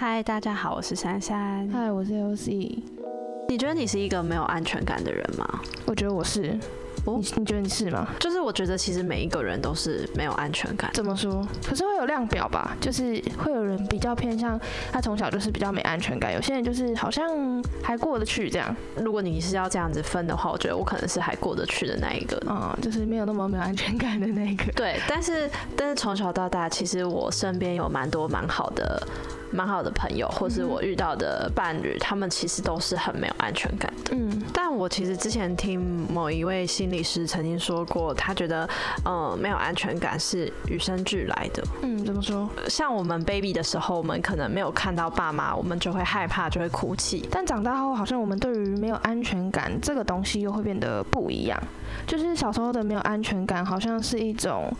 嗨，大家好，我是珊珊。嗨，我是 LC。你觉得你是一个没有安全感的人吗？我觉得我是。你你觉得你是吗？就是我觉得其实每一个人都是没有安全感。怎么说？可是会有量表吧？就是会有人比较偏向他从小就是比较没安全感，有些人就是好像还过得去这样。如果你是要这样子分的话，我觉得我可能是还过得去的那一个。嗯，就是没有那么没有安全感的那一个。对，但是但是从小到大，其实我身边有蛮多蛮好的。蛮好的朋友，或是我遇到的伴侣，他们其实都是很没有安全感的。嗯，但我其实之前听某一位心理师曾经说过，他觉得，呃，没有安全感是与生俱来的。嗯，怎么说？像我们 baby 的时候，我们可能没有看到爸妈，我们就会害怕，就会哭泣。但长大后，好像我们对于没有安全感这个东西又会变得不一样。就是小时候的没有安全感，好像是一种。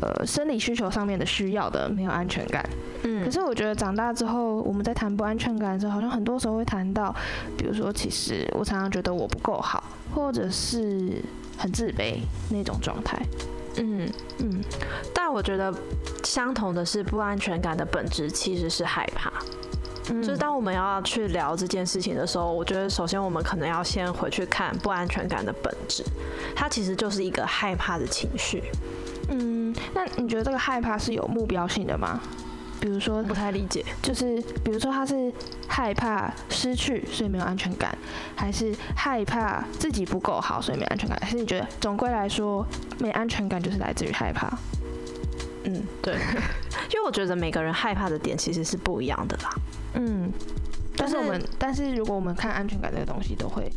呃，生理需求上面的需要的没有安全感，嗯，可是我觉得长大之后，我们在谈不安全感的时候，好像很多时候会谈到，比如说，其实我常常觉得我不够好，或者是很自卑那种状态，嗯嗯，但我觉得相同的是，不安全感的本质其实是害怕，就是当我们要去聊这件事情的时候，我觉得首先我们可能要先回去看不安全感的本质，它其实就是一个害怕的情绪。嗯，那你觉得这个害怕是有目标性的吗？比如说，不太理解，就是比如说他是害怕失去，所以没有安全感，还是害怕自己不够好，所以没安全感？还是你觉得总归来说，没安全感就是来自于害怕？嗯，对，因为我觉得每个人害怕的点其实是不一样的啦。嗯，但是我们，但是如果我们看安全感这个东西，都会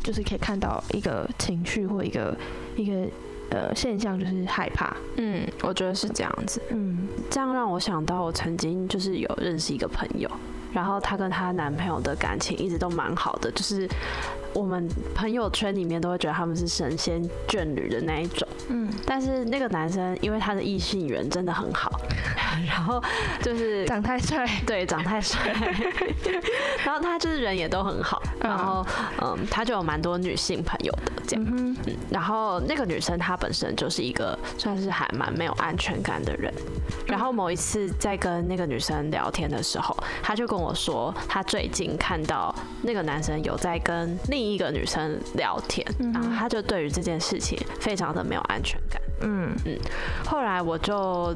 就是可以看到一个情绪或一个一个。呃，现象就是害怕。嗯，我觉得是这样子。嗯，这样让我想到，我曾经就是有认识一个朋友，然后她跟她男朋友的感情一直都蛮好的，就是我们朋友圈里面都会觉得他们是神仙眷侣的那一种。嗯，但是那个男生因为他的异性缘真的很好，然后就是长太帅，对，长太帅，然后他就是人也都很好，然后嗯，他就有蛮多女性朋友的这样，嗯，然后那个女生她本身就是一个算是还蛮没有安全感的人，然后某一次在跟那个女生聊天的时候，他就跟我说，他最近看到那个男生有在跟另一个女生聊天，然后他就对于这件事情非常的没有安。安全感，嗯嗯，后来我就。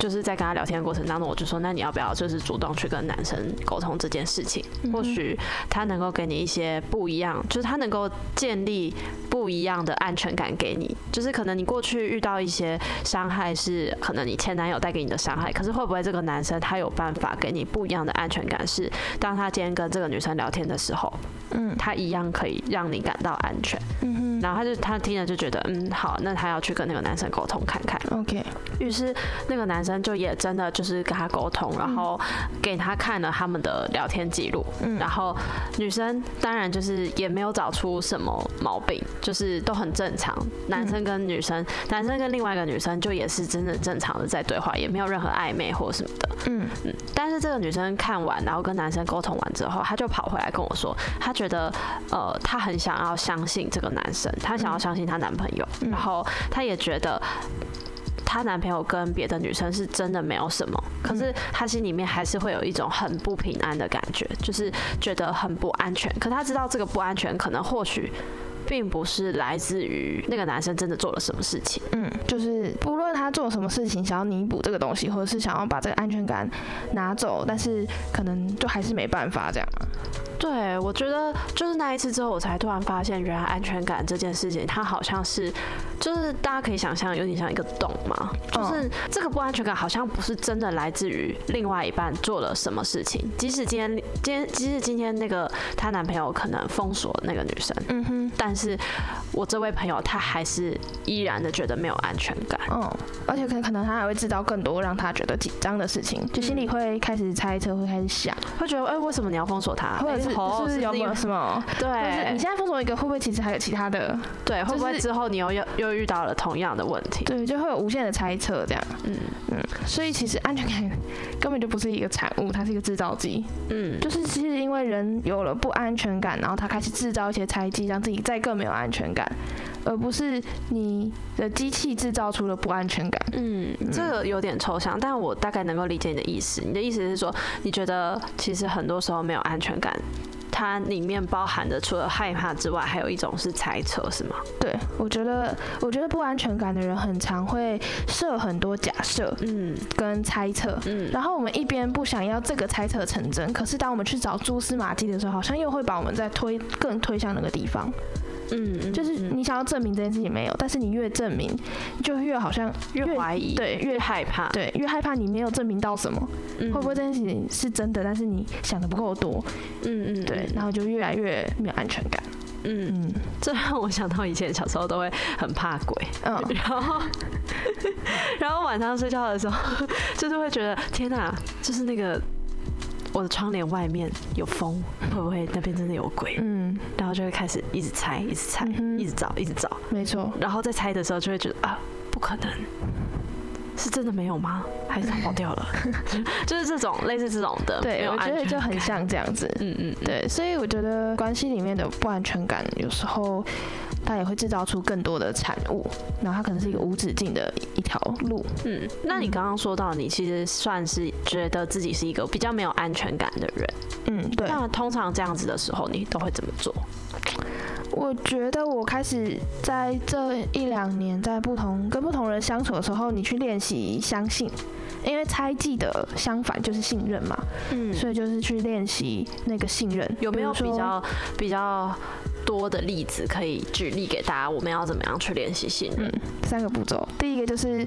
就是在跟他聊天的过程当中，我就说，那你要不要就是主动去跟男生沟通这件事情？或许他能够给你一些不一样，就是他能够建立不一样的安全感给你。就是可能你过去遇到一些伤害，是可能你前男友带给你的伤害，可是会不会这个男生他有办法给你不一样的安全感？是当他今天跟这个女生聊天的时候，嗯，他一样可以让你感到安全。嗯哼，然后他就他听了就觉得，嗯，好，那他要去跟那个男生沟通看看。OK，于是那个男生。就也真的就是跟他沟通，然后给他看了他们的聊天记录，然后女生当然就是也没有找出什么毛病，就是都很正常。男生跟女生，男生跟另外一个女生就也是真的正常的在对话，也没有任何暧昧或什么的。嗯嗯。但是这个女生看完，然后跟男生沟通完之后，她就跑回来跟我说，她觉得呃，她很想要相信这个男生，她想要相信她男朋友，然后她也觉得。她男朋友跟别的女生是真的没有什么，可是她心里面还是会有一种很不平安的感觉，就是觉得很不安全。可她知道这个不安全可能或许并不是来自于那个男生真的做了什么事情。嗯，就是不论他做什么事情，想要弥补这个东西，或者是想要把这个安全感拿走，但是可能就还是没办法这样。对，我觉得就是那一次之后，我才突然发现，原来安全感这件事情，它好像是，就是大家可以想象，有点像一个洞嘛。就是这个不安全感，好像不是真的来自于另外一半做了什么事情。即使今天，今天，即使今天那个她男朋友可能封锁那个女生，嗯哼，但是我这位朋友他还是依然的觉得没有安全感。嗯，而且可能可能他还会知道更多让他觉得紧张的事情，就心里会开始猜测，会开始想，会觉得，哎，为什么你要封锁他？或者是。是有没有什么？对，你现在封锁一个，会不会其实还有其他的？对，会不会之后你又又又遇到了同样的问题？对，就会有无限的猜测这样。嗯嗯，所以其实安全感根本就不是一个产物，它是一个制造机。嗯，就是其实因为人有了不安全感，然后他开始制造一些猜忌，让自己再更没有安全感，而不是你的机器制造出了不安全全感。嗯，这个有点抽象，但我大概能够理解你的意思。你的意思是说，你觉得其实很多时候没有安全感，它里面包含的除了害怕之外，还有一种是猜测，是吗？对，我觉得，我觉得不安全感的人很常会设很多假设，嗯，跟猜测，嗯，然后我们一边不想要这个猜测成真，可是当我们去找蛛丝马迹的时候，好像又会把我们再推更推向那个地方。嗯，就是你想要证明这件事情没有，但是你越证明，就越好像越怀疑，对，越害怕，对，越害怕你没有证明到什么，会不会这件事情是真的？但是你想的不够多，嗯嗯，对，然后就越来越没有安全感。嗯嗯，这让我想到以前小时候都会很怕鬼，嗯，然后 然后晚上睡觉的时候，就是会觉得天哪，就是那个。我的窗帘外面有风，会不会那边真的有鬼？嗯，然后就会开始一直猜，一直猜，一直找，一直找。没错。然后在猜的时候就会觉得啊，不可能，是真的没有吗？还是他跑掉了？就是这种类似这种的。对，我觉得就很像这样子。嗯嗯。对，所以我觉得关系里面的不安全感有时候。它也会制造出更多的产物，然后它可能是一个无止境的一条路。嗯，那你刚刚说到，你其实算是觉得自己是一个比较没有安全感的人。嗯，对。那通常这样子的时候，你都会怎么做？我觉得我开始在这一两年，在不同跟不同人相处的时候，你去练习相信。因为猜忌的相反就是信任嘛，嗯，所以就是去练习那个信任。有没有比较比较多的例子可以举例给大家？我们要怎么样去练习信任？三个步骤，第一个就是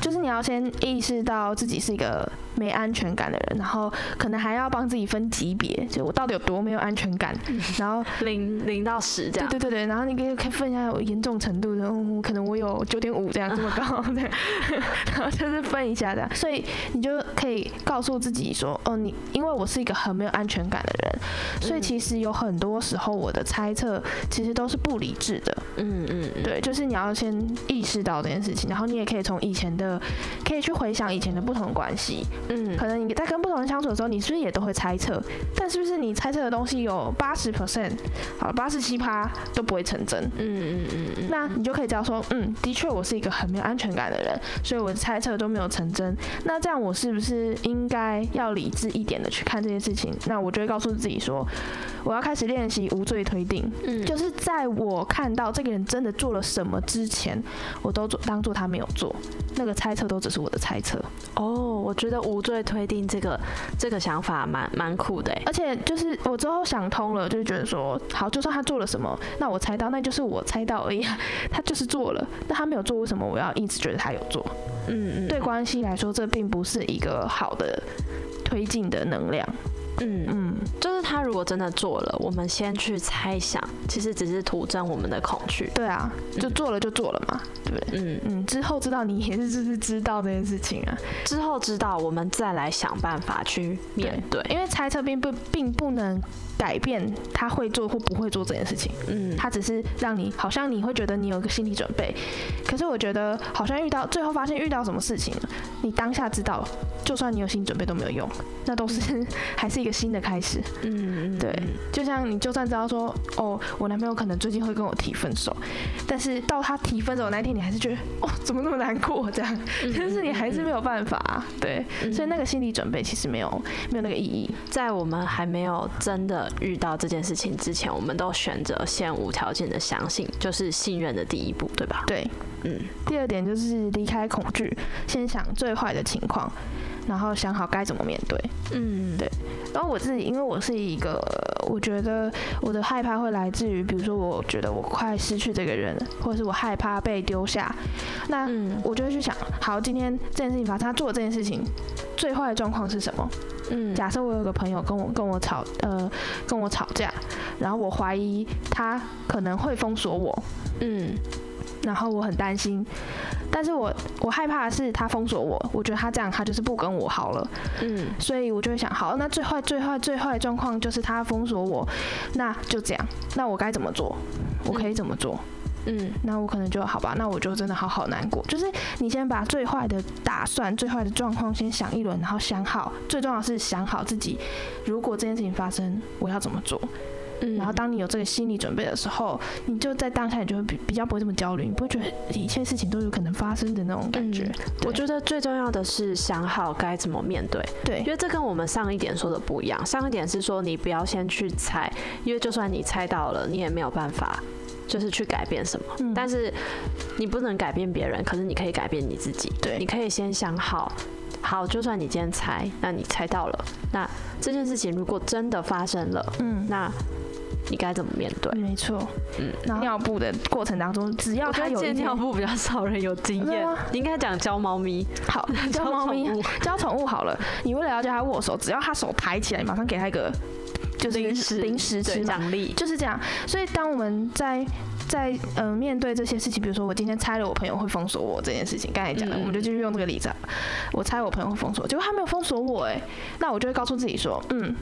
就是你要先意识到自己是一个。没安全感的人，然后可能还要帮自己分级别，就我到底有多没有安全感，然后零零到十这样。对对对对，然后你可以可以分一下严重程度的，可能我有九点五这样这么高对，然后就是分一下这样，所以你就可以告诉自己说，哦，你因为我是一个很没有安全感的人，所以其实有很多时候我的猜测其实都是不理智的。嗯嗯，对，就是你要先意识到这件事情，然后你也可以从以前的，可以去回想以前的不同关系。嗯，可能你在跟不同人相处的时候，你是不是也都会猜测？但是不是你猜测的东西有八十 percent，好，八十七趴都不会成真？嗯嗯嗯嗯。那你就可以知道说，嗯，的确我是一个很没有安全感的人，所以我的猜测都没有成真。那这样我是不是应该要理智一点的去看这件事情？那我就会告诉自己说，我要开始练习无罪推定。嗯，就是在我看到这个人真的做了什么之前，我都做当做他没有做，那个猜测都只是我的猜测。哦，我觉得无罪推定这个这个想法蛮蛮酷的，而且就是我之后想通了，就是觉得说，好，就算他做了什么，那我猜到，那就是我猜到而已，他就是做了，那他没有做，为什么我要一直觉得他有做？嗯嗯，对关系来说，这并不是一个好的推进的能量。嗯。嗯，就是他如果真的做了，我们先去猜想，其实只是徒增我们的恐惧。对啊，就做了就做了嘛，对不对？嗯。嗯，之后知道你也是就是知道这件事情啊，之后知道我们再来想办法去面对，因为猜测并不并不能。改变他会做或不会做这件事情，嗯，他只是让你好像你会觉得你有一个心理准备，可是我觉得好像遇到最后发现遇到什么事情了，你当下知道，就算你有心理准备都没有用，那都是 还是一个新的开始，嗯，对，就像你就算知道说，哦，我男朋友可能最近会跟我提分手，但是到他提分手那一天，你还是觉得，哦，怎么那么难过这样，但是你还是没有办法，对，所以那个心理准备其实没有没有那个意义，在我们还没有真的。遇到这件事情之前，我们都选择先无条件的相信，就是信任的第一步，对吧？对，嗯。第二点就是离开恐惧，先想最坏的情况，然后想好该怎么面对。嗯，对。然后我自己，因为我是一个，我觉得我的害怕会来自于，比如说我觉得我快失去这个人，或者是我害怕被丢下，那我就会去想，好，今天这件事情发生，他做这件事情，最坏的状况是什么？嗯，假设我有个朋友跟我跟我吵，呃，跟我吵架，然后我怀疑他可能会封锁我，嗯，然后我很担心，但是我我害怕的是他封锁我，我觉得他这样他就是不跟我好了，嗯，所以我就会想，好，那最坏最坏最坏的状况就是他封锁我，那就这样，那我该怎么做？我可以怎么做？嗯，那我可能就好吧，那我就真的好好难过。就是你先把最坏的打算、最坏的状况先想一轮，然后想好，最重要是想好自己，如果这件事情发生，我要怎么做。嗯，然后当你有这个心理准备的时候，你就在当下你就会比比较不会这么焦虑，你不会觉得一切事情都有可能发生的那种感觉。我觉得最重要的是想好该怎么面对，对，因为这跟我们上一点说的不一样。上一点是说你不要先去猜，因为就算你猜到了，你也没有办法就是去改变什么。但是你不能改变别人，可是你可以改变你自己。对，你可以先想好。好，就算你今天猜，那你猜到了，那这件事情如果真的发生了，嗯，那你该怎么面对？没错，嗯，尿布的过程当中，只要他有尿布比较少人有经验，你应该讲教猫咪，好，教猫咪，教宠物。好了，你为了要教它握手，只要它手抬起来，你马上给它一个。就是零食零食吃奖励。就是这样，所以当我们在在呃面对这些事情，比如说我今天猜了我朋友会封锁我这件事情，刚才讲的，我们就继续用这个例子，我猜我朋友会封锁，结果他没有封锁我，哎，那我就会告诉自己说，嗯。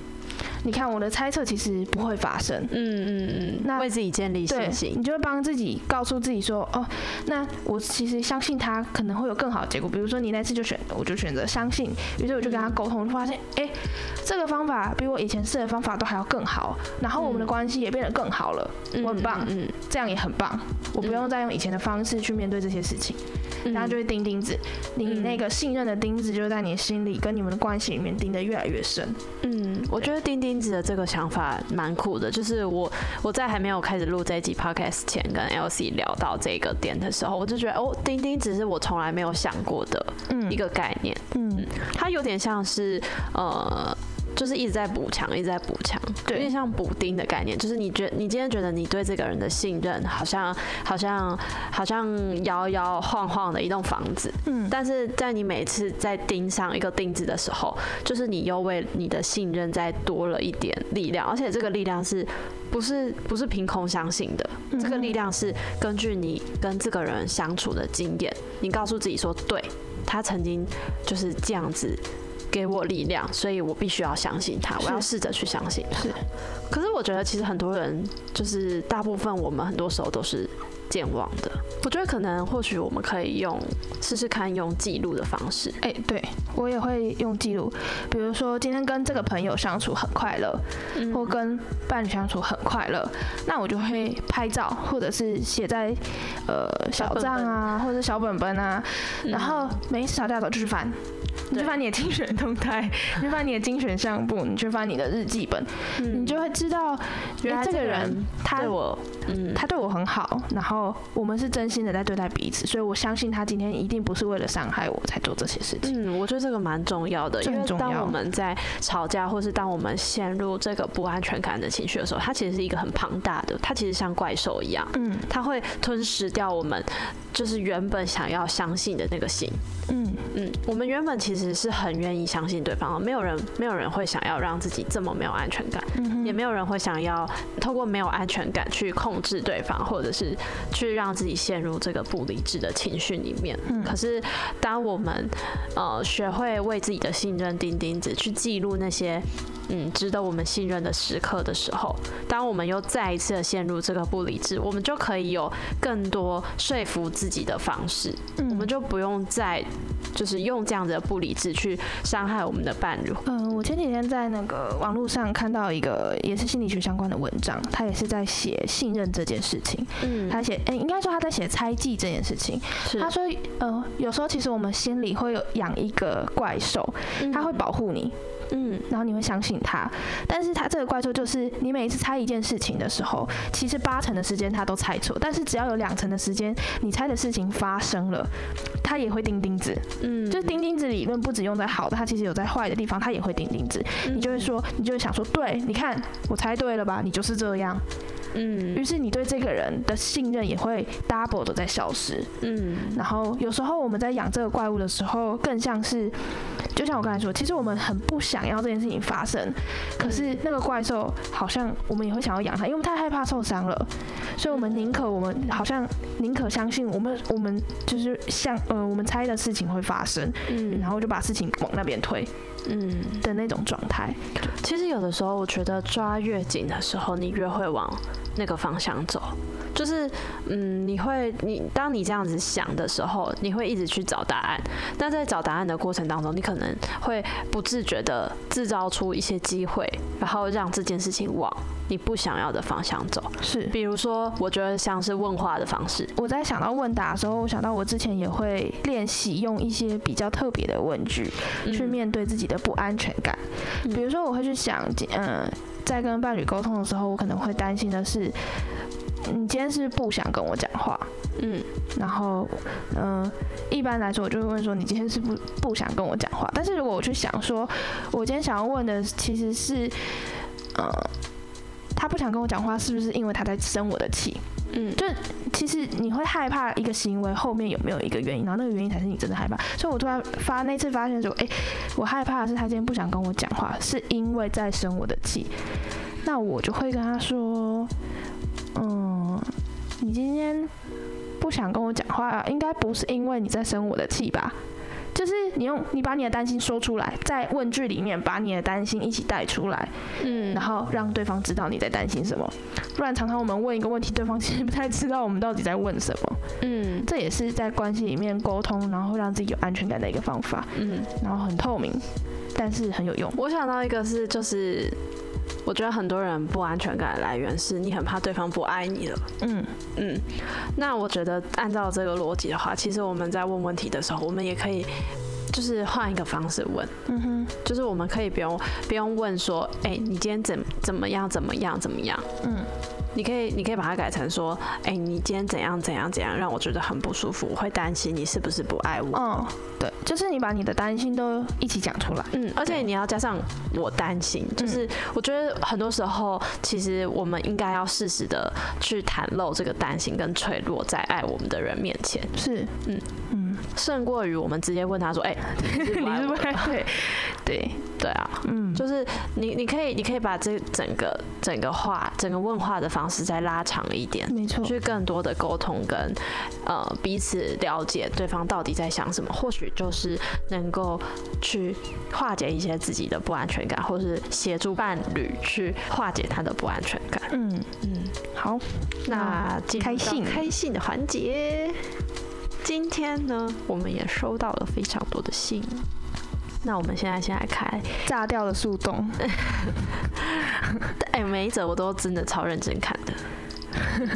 你看我的猜测其实不会发生，嗯嗯嗯，那为自己建立信心，你就会帮自己告诉自己说，哦，那我其实相信他可能会有更好的结果。比如说你那次就选，我就选择相信，于是我就跟他沟通，就发现，哎，这个方法比我以前试的方法都还要更好，然后我们的关系也变得更好了，我很棒，嗯，这样也很棒，我不用再用以前的方式去面对这些事情，然后就会钉钉子，你那个信任的钉子就在你心里跟你们的关系里面钉得越来越深，嗯，我觉得钉钉。钉子的这个想法蛮酷的，就是我我在还没有开始录这一集 podcast 前，跟 LC 聊到这个点的时候，我就觉得哦，钉钉子是我从来没有想过的一个概念，嗯，它有点像是呃。就是一直在补强，一直在补强，有点像补丁的概念。就是你觉，你今天觉得你对这个人的信任，好像好像好像摇摇晃晃的一栋房子，嗯，但是在你每次在钉上一个钉子的时候，就是你又为你的信任再多了一点力量，而且这个力量是不是不是凭空相信的？这个力量是根据你跟这个人相处的经验，你告诉自己说，对他曾经就是这样子。给我力量，所以我必须要相信他。我要试着去相信他。是，可是我觉得其实很多人就是大部分我们很多时候都是健忘的。我觉得可能或许我们可以用试试看用记录的方式。哎，对我也会用记录。比如说今天跟这个朋友相处很快乐，或跟伴侣相处很快乐，那我就会拍照，或者是写在呃小账啊，或者小本本啊，然后每一次吵架都去翻。你就翻你的精选动态，你就翻你的精选相簿，你就翻你的日记本，你就会知道，原来这个人他对我，嗯，他对我很好，然后我们是真心的在对待彼此，所以我相信他今天一定不是为了伤害我才做这些事情。嗯，我觉得这个蛮重要的，因为当我们在吵架，或是当我们陷入这个不安全感的情绪的时候，它其实是一个很庞大的，它其实像怪兽一样，嗯，它会吞噬掉我们就是原本想要相信的那个心。嗯嗯，我们原本其实是很愿意相信对方，没有人没有人会想要让自己这么没有安全感，也没有人会想要透过没有安全感去控制对方，或者是去让自己陷入这个不理智的情绪里面。可是当我们呃学会为自己的信任钉钉子，去记录那些。嗯，值得我们信任的时刻的时候，当我们又再一次的陷入这个不理智，我们就可以有更多说服自己的方式，我们就不用再就是用这样子的不理智去伤害我们的伴侣。嗯，我前几天在那个网络上看到一个也是心理学相关的文章，他也是在写信任这件事情。嗯，他写，哎，应该说他在写猜忌这件事情。他说，呃，有时候其实我们心里会有养一个怪兽，他会保护你。嗯，然后你会相信他，但是他这个怪兽就是你每一次猜一件事情的时候，其实八成的时间他都猜错，但是只要有两成的时间你猜的事情发生了，他也会钉钉子。嗯，就是钉钉子理论不止用在好的，他其实有在坏的地方，他也会钉钉子。你就会说，你就会想说，对，你看我猜对了吧？你就是这样。嗯，于是你对这个人的信任也会 double 的在消失。嗯，然后有时候我们在养这个怪物的时候，更像是，就像我刚才说，其实我们很不想要这件事情发生，可是那个怪兽好像我们也会想要养它，因为太害怕受伤了，所以我们宁可我们好像宁可相信我们我们就是像呃我们猜的事情会发生，嗯，然后就把事情往那边推。嗯。的那种状态，其实有的时候我觉得抓越紧的时候，你越会往那个方向走。就是嗯，你会你当你这样子想的时候，你会一直去找答案。那在找答案的过程当中，你可能会不自觉的制造出一些机会，然后让这件事情往你不想要的方向走。是，比如说，我觉得像是问话的方式。我在想到问答的时候，我想到我之前也会练习用一些比较特别的问句去面对自己的不安全感。比如说，我会去想，嗯，在跟伴侣沟通的时候，我可能会担心的是。你今天是不想跟我讲话，嗯，然后，嗯，一般来说我就会问说，你今天是不不想跟我讲话？但是如果我去想说，我今天想要问的其实是，呃，他不想跟我讲话，是不是因为他在生我的气？嗯，就其实你会害怕一个行为后面有没有一个原因，然后那个原因才是你真的害怕。所以我突然发那次发现说，哎，我害怕的是他今天不想跟我讲话，是因为在生我的气。那我就会跟他说。嗯，你今天不想跟我讲话，应该不是因为你在生我的气吧？就是你用你把你的担心说出来，在问句里面把你的担心一起带出来，嗯，然后让对方知道你在担心什么。不然常常我们问一个问题，对方其实不太知道我们到底在问什么。嗯，这也是在关系里面沟通，然后让自己有安全感的一个方法。嗯，然后很透明，但是很有用。我想到一个是就是。我觉得很多人不安全感的来源是你很怕对方不爱你了。嗯嗯，那我觉得按照这个逻辑的话，其实我们在问问题的时候，我们也可以就是换一个方式问。嗯哼，就是我们可以不用不用问说，哎，你今天怎怎么样怎么样怎么样？嗯。你可以，你可以把它改成说，哎，你今天怎样怎样怎样，让我觉得很不舒服，我会担心你是不是不爱我。嗯，对，就是你把你的担心都一起讲出来。嗯，而且你要加上我担心，就是我觉得很多时候，其实我们应该要适时的去袒露这个担心跟脆弱，在爱我们的人面前。是，嗯嗯，胜过于我们直接问他说，哎，你是不是？对，对，对啊，嗯，就是你，你可以，你可以把这整个整个话，整个问话的方。式再拉长一点，没错，去更多的沟通跟呃彼此了解对方到底在想什么，或许就是能够去化解一些自己的不安全感，或是协助伴侣去化解他的不安全感。嗯嗯，好，那开心开心的环节，今天呢，我们也收到了非常多的信。那我们现在先来开炸掉的树洞。哎，每一则我都真的超认真看的。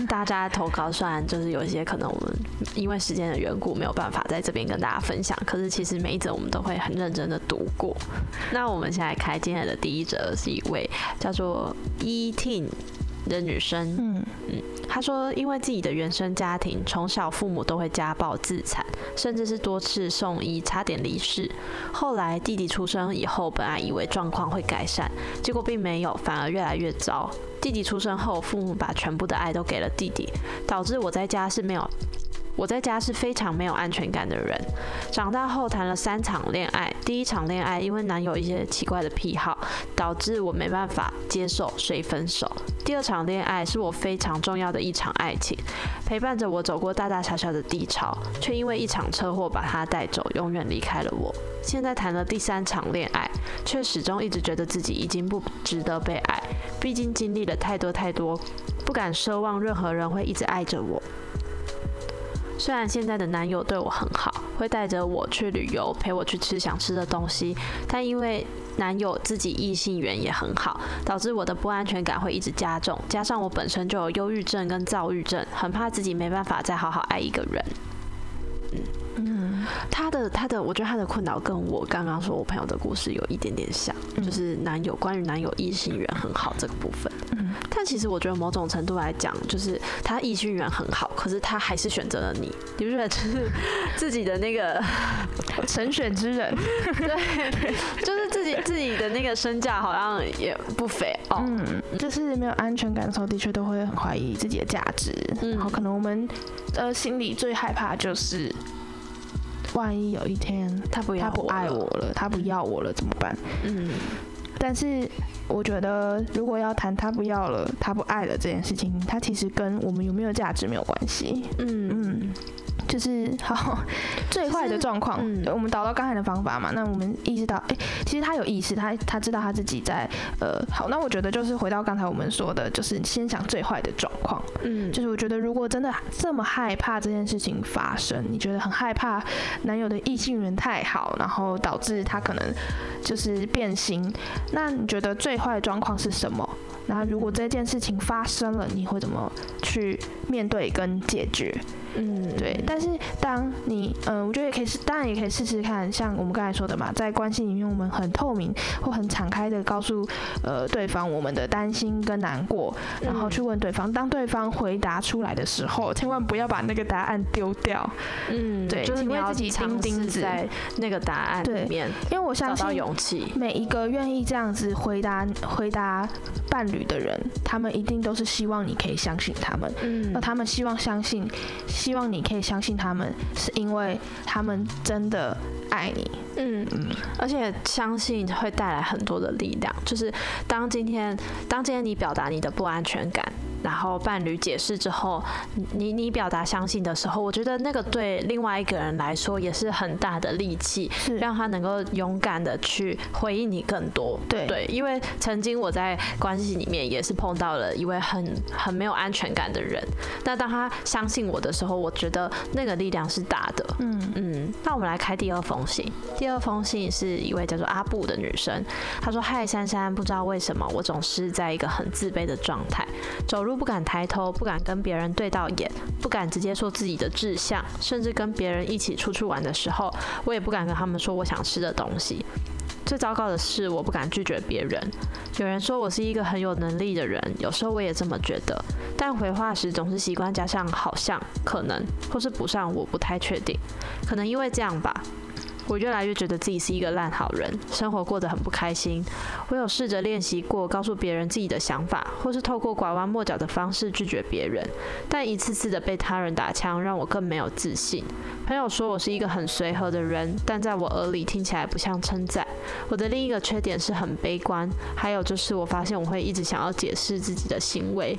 大家投稿虽然就是有一些可能我们因为时间的缘故没有办法在这边跟大家分享，可是其实每一则我们都会很认真的读过。那我们现在开今天的第一则是一位叫做 E T。的女生，嗯嗯，她说，因为自己的原生家庭，从小父母都会家暴、自残，甚至是多次送医，差点离世。后来弟弟出生以后，本来以为状况会改善，结果并没有，反而越来越糟。弟弟出生后，父母把全部的爱都给了弟弟，导致我在家是没有。我在家是非常没有安全感的人。长大后谈了三场恋爱，第一场恋爱因为男友一些奇怪的癖好，导致我没办法接受，所以分手。第二场恋爱是我非常重要的一场爱情，陪伴着我走过大大小小的低潮，却因为一场车祸把他带走，永远离开了我。现在谈了第三场恋爱，却始终一直觉得自己已经不值得被爱，毕竟经历了太多太多，不敢奢望任何人会一直爱着我。虽然现在的男友对我很好，会带着我去旅游，陪我去吃想吃的东西，但因为男友自己异性缘也很好，导致我的不安全感会一直加重。加上我本身就有忧郁症跟躁郁症，很怕自己没办法再好好爱一个人。嗯，他的他的，我觉得他的困扰跟我刚刚说我朋友的故事有一点点像，就是男友关于男友异性缘很好这个部分。嗯，但其实我觉得某种程度来讲，就是他异性缘很好，可是他还是选择了你，你不觉得就是 自己的那个神选之人？对，就是自己自己的那个身价好像也不菲哦。嗯，就是没有安全感的时候，的确都会很怀疑自己的价值。嗯，然后可能我们呃心里最害怕就是。万一有一天他不他不爱我了，他不要我了怎么办？嗯，但是我觉得如果要谈他不要了，他不爱了这件事情，他其实跟我们有没有价值没有关系。嗯嗯，就是 好最坏的状况，嗯我们导到刚才的方法嘛，那我们意识到，哎，其实他有意识，他他知道他自己在，呃，好，那我觉得就是回到刚才我们说的，就是先想最坏的状况，嗯，就是我觉得如果真的这么害怕这件事情发生，你觉得很害怕男友的异性缘太好，然后导致他可能就是变心，那你觉得最坏的状况是什么？那如果这件事情发生了，你会怎么去面对跟解决？嗯，对。但是当你，嗯，我觉得也可以试，当然也可以试试看，像我们刚才说的嘛，在关系里面，我们很透明或很敞开的告诉呃对方我们的担心跟难过，然后去问对方。当对方回答出来的时候，千万不要把那个答案丢掉。嗯，对，就是你要自己钉钉子在那个答案里面，因为我相信勇气，每一个愿意这样子回答回答伴侣的人，他们一定都是希望你可以相信他们。嗯，那他们希望相信。希望你可以相信他们，是因为他们真的爱你。嗯嗯，而且相信会带来很多的力量。就是当今天，当今天你表达你的不安全感。然后伴侣解释之后，你你表达相信的时候，我觉得那个对另外一个人来说也是很大的力气，让他能够勇敢的去回应你更多。对对，因为曾经我在关系里面也是碰到了一位很很没有安全感的人，那当他相信我的时候，我觉得那个力量是大的。嗯嗯，那我们来开第二封信。第二封信是一位叫做阿布的女生，她说：“嗨，珊珊，不知道为什么我总是在一个很自卑的状态，走路。”不敢抬头，不敢跟别人对到眼，不敢直接说自己的志向，甚至跟别人一起出去玩的时候，我也不敢跟他们说我想吃的东西。最糟糕的是，我不敢拒绝别人。有人说我是一个很有能力的人，有时候我也这么觉得，但回话时总是习惯加上好像、可能，或是补上我不太确定。可能因为这样吧。我越来越觉得自己是一个烂好人，生活过得很不开心。我有试着练习过告诉别人自己的想法，或是透过拐弯抹角的方式拒绝别人，但一次次的被他人打枪，让我更没有自信。朋友说我是一个很随和的人，但在我耳里听起来不像称赞。我的另一个缺点是很悲观，还有就是我发现我会一直想要解释自己的行为。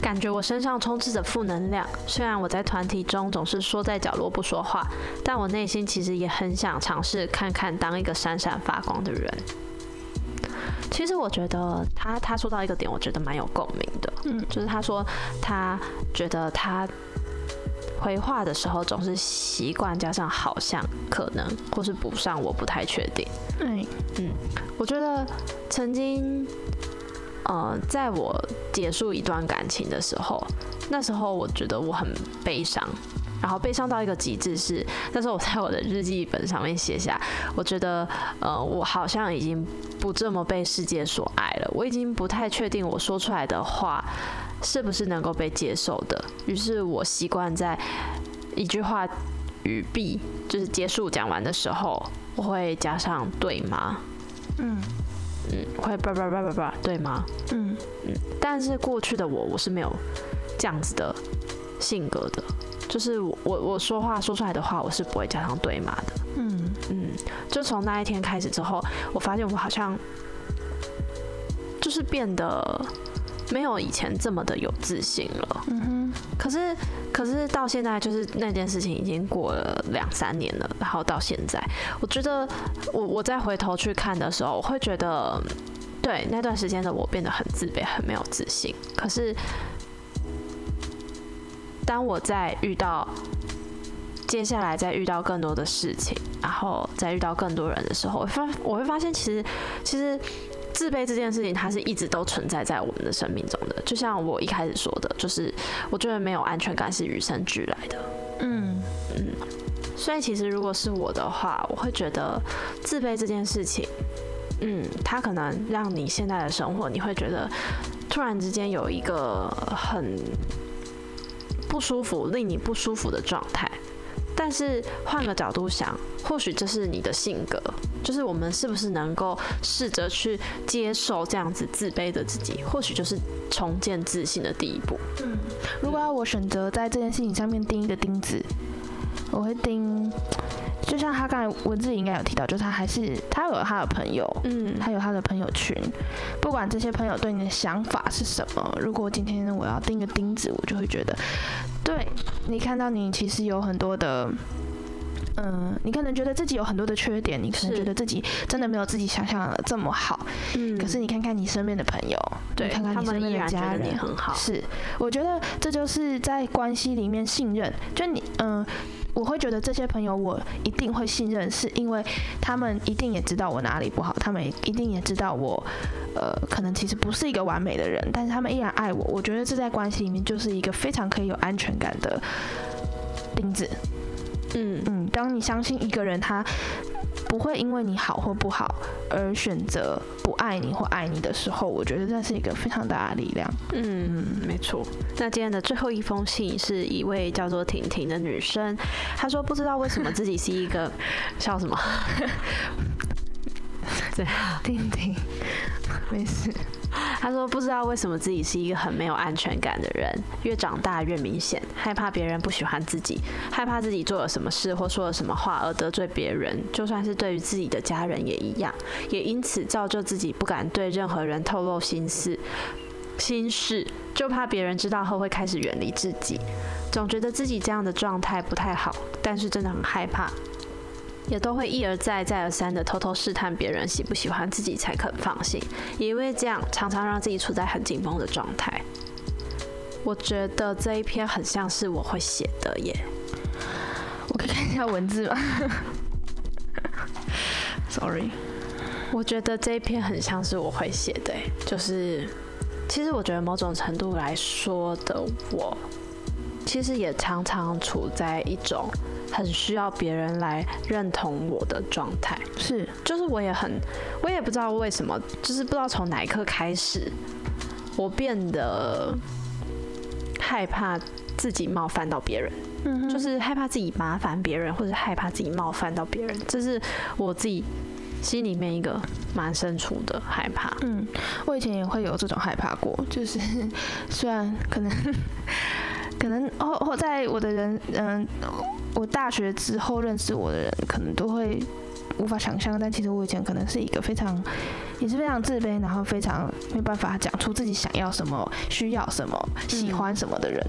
感觉我身上充斥着负能量。虽然我在团体中总是缩在角落不说话，但我内心其实也很想尝试看看当一个闪闪发光的人。其实我觉得他他说到一个点，我觉得蛮有共鸣的。嗯，就是他说他觉得他回话的时候总是习惯加上好像、可能，或是补上我不太确定。嗯嗯，我觉得曾经。呃，在我结束一段感情的时候，那时候我觉得我很悲伤，然后悲伤到一个极致是，那时候我在我的日记本上面写下，我觉得呃，我好像已经不这么被世界所爱了，我已经不太确定我说出来的话是不是能够被接受的，于是我习惯在一句话语毕，就是结束讲完的时候，我会加上对吗？嗯。嗯，会叭叭叭叭叭，对吗？嗯嗯，但是过去的我，我是没有这样子的性格的，就是我我说话说出来的话，我是不会加上对骂的。嗯嗯，就从那一天开始之后，我发现我好像就是变得。没有以前这么的有自信了。嗯哼。可是，可是到现在，就是那件事情已经过了两三年了。然后到现在，我觉得我我再回头去看的时候，我会觉得，对那段时间的我变得很自卑，很没有自信。可是，当我在遇到接下来再遇到更多的事情，然后再遇到更多人的时候，我发我会发现，其实其实。自卑这件事情，它是一直都存在在我们的生命中的。就像我一开始说的，就是我觉得没有安全感是与生俱来的。嗯嗯，所以其实如果是我的话，我会觉得自卑这件事情，嗯，它可能让你现在的生活，你会觉得突然之间有一个很不舒服、令你不舒服的状态。但是换个角度想，或许这是你的性格，就是我们是不是能够试着去接受这样子自卑的自己，或许就是重建自信的第一步。嗯，如果要我选择在这件事情上面钉一个钉子，我会钉，就像他刚才文字应该有提到，就是他还是他有他的朋友，嗯，他有他的朋友群，不管这些朋友对你的想法是什么，如果今天我要钉个钉子，我就会觉得，对你看到你其实有很多的。嗯，你可能觉得自己有很多的缺点，你可能觉得自己真的没有自己想象的这么好。嗯，可是你看看你身边的朋友，对，看看你身边的家人，很好。是，我觉得这就是在关系里面信任。就你，嗯，我会觉得这些朋友我一定会信任，是因为他们一定也知道我哪里不好，他们一定也知道我，呃，可能其实不是一个完美的人，但是他们依然爱我。我觉得这在关系里面就是一个非常可以有安全感的钉子。嗯嗯，当你相信一个人他不会因为你好或不好而选择不爱你或爱你的时候，我觉得这是一个非常大的力量。嗯，没错。那今天的最后一封信是一位叫做婷婷的女生，她说不知道为什么自己是一个笑什么？对，婷婷，没事。他说：“不知道为什么自己是一个很没有安全感的人，越长大越明显，害怕别人不喜欢自己，害怕自己做了什么事或说了什么话而得罪别人，就算是对于自己的家人也一样，也因此造就自己不敢对任何人透露心事，心事就怕别人知道后会开始远离自己，总觉得自己这样的状态不太好，但是真的很害怕。”也都会一而再、再而三的偷偷试探别人喜不喜欢自己才肯放心，也因为这样常常让自己处在很紧绷的状态。我觉得这一篇很像是我会写的耶。我可以看一下文字吗？Sorry，我觉得这一篇很像是我会写的，就是其实我觉得某种程度来说的我，其实也常常处在一种。很需要别人来认同我的状态，是，就是我也很，我也不知道为什么，就是不知道从哪一刻开始，我变得害怕自己冒犯到别人，嗯，就是害怕自己麻烦别人，或者害怕自己冒犯到别人，这是我自己心里面一个蛮深处的害怕。嗯，我以前也会有这种害怕过，就是 虽然可能。可能后后在我的人，嗯，我大学之后认识我的人，可能都会无法想象。但其实我以前可能是一个非常，也是非常自卑，然后非常没办法讲出自己想要什么、需要什么、喜欢什么的人。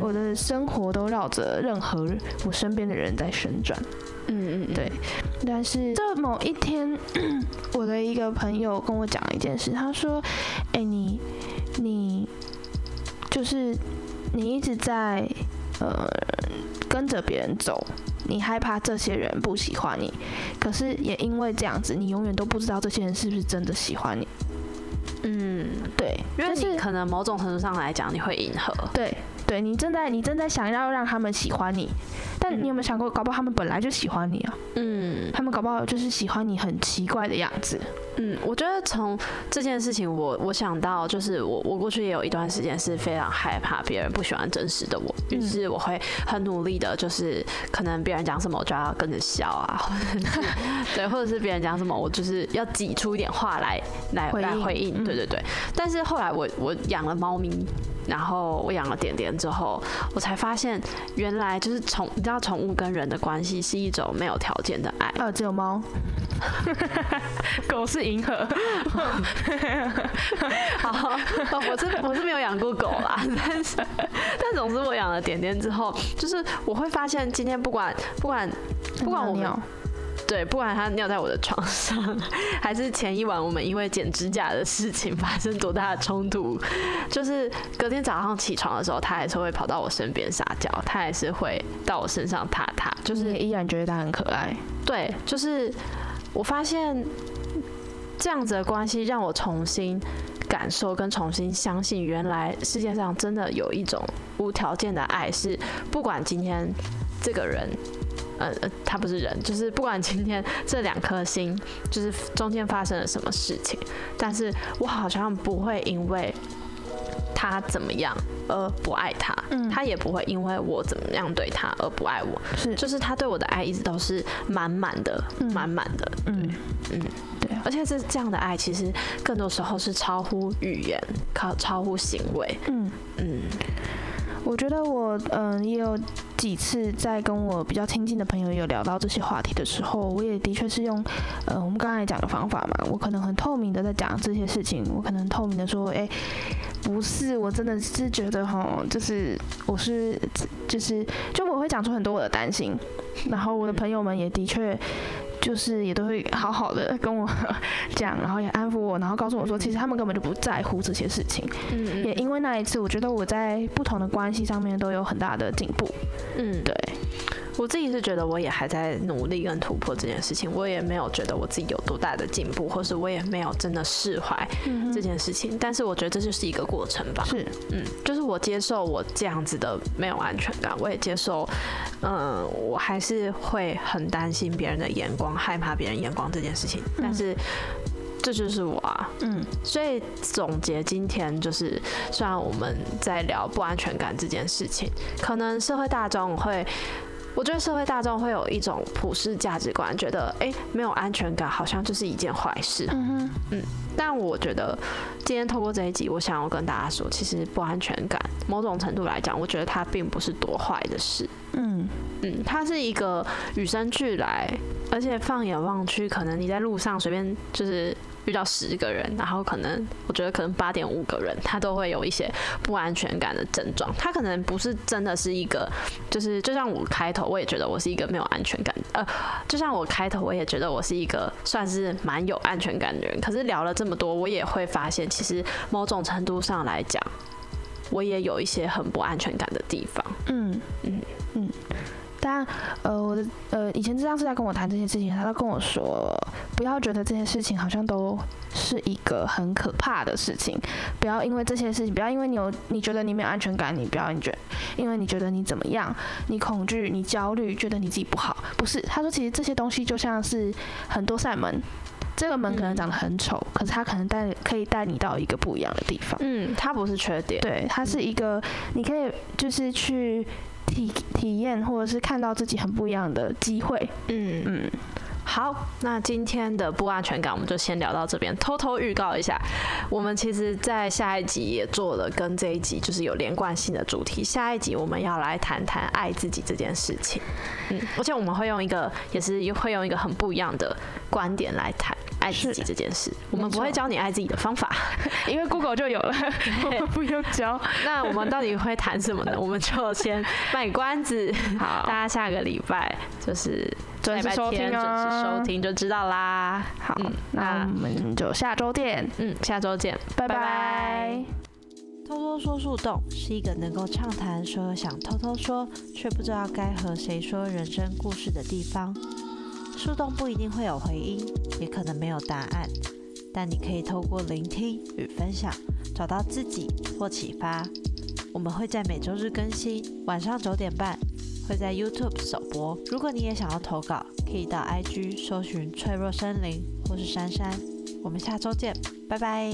我的生活都绕着任何我身边的人在旋转。嗯嗯，对。但是这某一天，我的一个朋友跟我讲了一件事，他说：“哎，你你就是。”你一直在呃跟着别人走，你害怕这些人不喜欢你，可是也因为这样子，你永远都不知道这些人是不是真的喜欢你。嗯，对，因为你可能某种程度上来讲，你会迎合。对，对你正在你正在想要让他们喜欢你，但你有没有想过，搞不好他们本来就喜欢你啊？嗯，他们搞不好就是喜欢你很奇怪的样子。嗯，我觉得从这件事情，我我想到就是我我过去也有一段时间是非常害怕别人不喜欢真实的我，于是我会很努力的，就是可能别人讲什么我就要跟着笑啊，或者是 对，或者是别人讲什么我就是要挤出一点话来来来回应，对对对。但是后来我我养了猫咪，然后我养了点点之后，我才发现原来就是从，道宠物跟人的关系是一种没有条件的爱，呃，只有猫。狗是银河，好，我是我是没有养过狗啦，但是但总之我养了点点之后，就是我会发现今天不管不管不管我们对不管他尿在我的床上，还是前一晚我们因为剪指甲的事情发生多大的冲突，就是隔天早上起床的时候，他还是会跑到我身边撒娇，他还是会到我身上踏踏，就是依然觉得他很可爱，对，就是。我发现这样子的关系让我重新感受跟重新相信，原来世界上真的有一种无条件的爱，是不管今天这个人，呃，他不是人，就是不管今天这两颗心，就是中间发生了什么事情，但是我好像不会因为。他怎么样而不爱他，嗯他也不会因为我怎么样对他而不爱我。是，就是他对我的爱一直都是满满的，满满的。嗯嗯，对。而且这这样的爱，其实更多时候是超乎语言，靠超乎行为。嗯嗯，我觉得我嗯也有几次在跟我比较亲近的朋友有聊到这些话题的时候，我也的确是用呃我们刚才讲的方法嘛，我可能很透明的在讲这些事情，我可能透明的说，哎，不是，我真的是觉得哈，就是我是就是就我会讲出很多我的担心，然后我的朋友们也的确。就是也都会好好的跟我讲，然后也安抚我，然后告诉我说，其实他们根本就不在乎这些事情。嗯，也因为那一次，我觉得我在不同的关系上面都有很大的进步。嗯，对。我自己是觉得我也还在努力跟突破这件事情，我也没有觉得我自己有多大的进步，或是我也没有真的释怀这件事情。但是我觉得这就是一个过程吧。是，嗯，就是我接受我这样子的没有安全感，我也接受，嗯，我还是会很担心别人的眼光，害怕别人眼光这件事情。但是这就是我啊，嗯。所以总结今天就是，虽然我们在聊不安全感这件事情，可能社会大众会。我觉得社会大众会有一种普世价值观，觉得哎，没有安全感好像就是一件坏事。嗯哼，嗯。但我觉得今天透过这一集，我想要跟大家说，其实不安全感，某种程度来讲，我觉得它并不是多坏的事。嗯嗯，它是一个与生俱来，而且放眼望去，可能你在路上随便就是。遇到十个人，然后可能我觉得可能八点五个人，他都会有一些不安全感的症状。他可能不是真的是一个，就是就像我开头，我也觉得我是一个没有安全感。呃，就像我开头，我也觉得我是一个算是蛮有安全感的人。可是聊了这么多，我也会发现，其实某种程度上来讲，我也有一些很不安全感的地方。嗯嗯嗯。但呃，我的呃，以前智障是在跟我谈这些事情，他都跟我说，不要觉得这些事情好像都是一个很可怕的事情，不要因为这些事情，不要因为你有你觉得你没有安全感，你不要你觉，因为你觉得你怎么样，你恐惧，你焦虑，觉得你自己不好，不是，他说其实这些东西就像是很多扇门，这个门可能长得很丑，可是它可能带可以带你到一个不一样的地方，嗯，它不是缺点，对，它是一个你可以就是去。体体验或者是看到自己很不一样的机会，嗯嗯，好，那今天的不安全感我们就先聊到这边。偷偷预告一下，我们其实，在下一集也做了跟这一集就是有连贯性的主题。下一集我们要来谈谈爱自己这件事情，嗯，而且我们会用一个，也是会用一个很不一样的观点来谈。爱自己这件事，我们不会教你爱自己的方法，因为 Google 就有了，我们不用教。那我们到底会谈什么呢？我们就先卖关子，好，大家下个礼拜就是准时收听准时收听就知道啦。好，那我们就下周见，嗯，下周见，拜拜。偷偷说树洞是一个能够畅谈所有想偷偷说却不知道该和谁说人生故事的地方。树洞不一定会有回音，也可能没有答案，但你可以透过聆听与分享，找到自己或启发。我们会在每周日更新，晚上九点半会在 YouTube 首播。如果你也想要投稿，可以到 IG 搜寻脆弱森林或是珊珊。我们下周见，拜拜。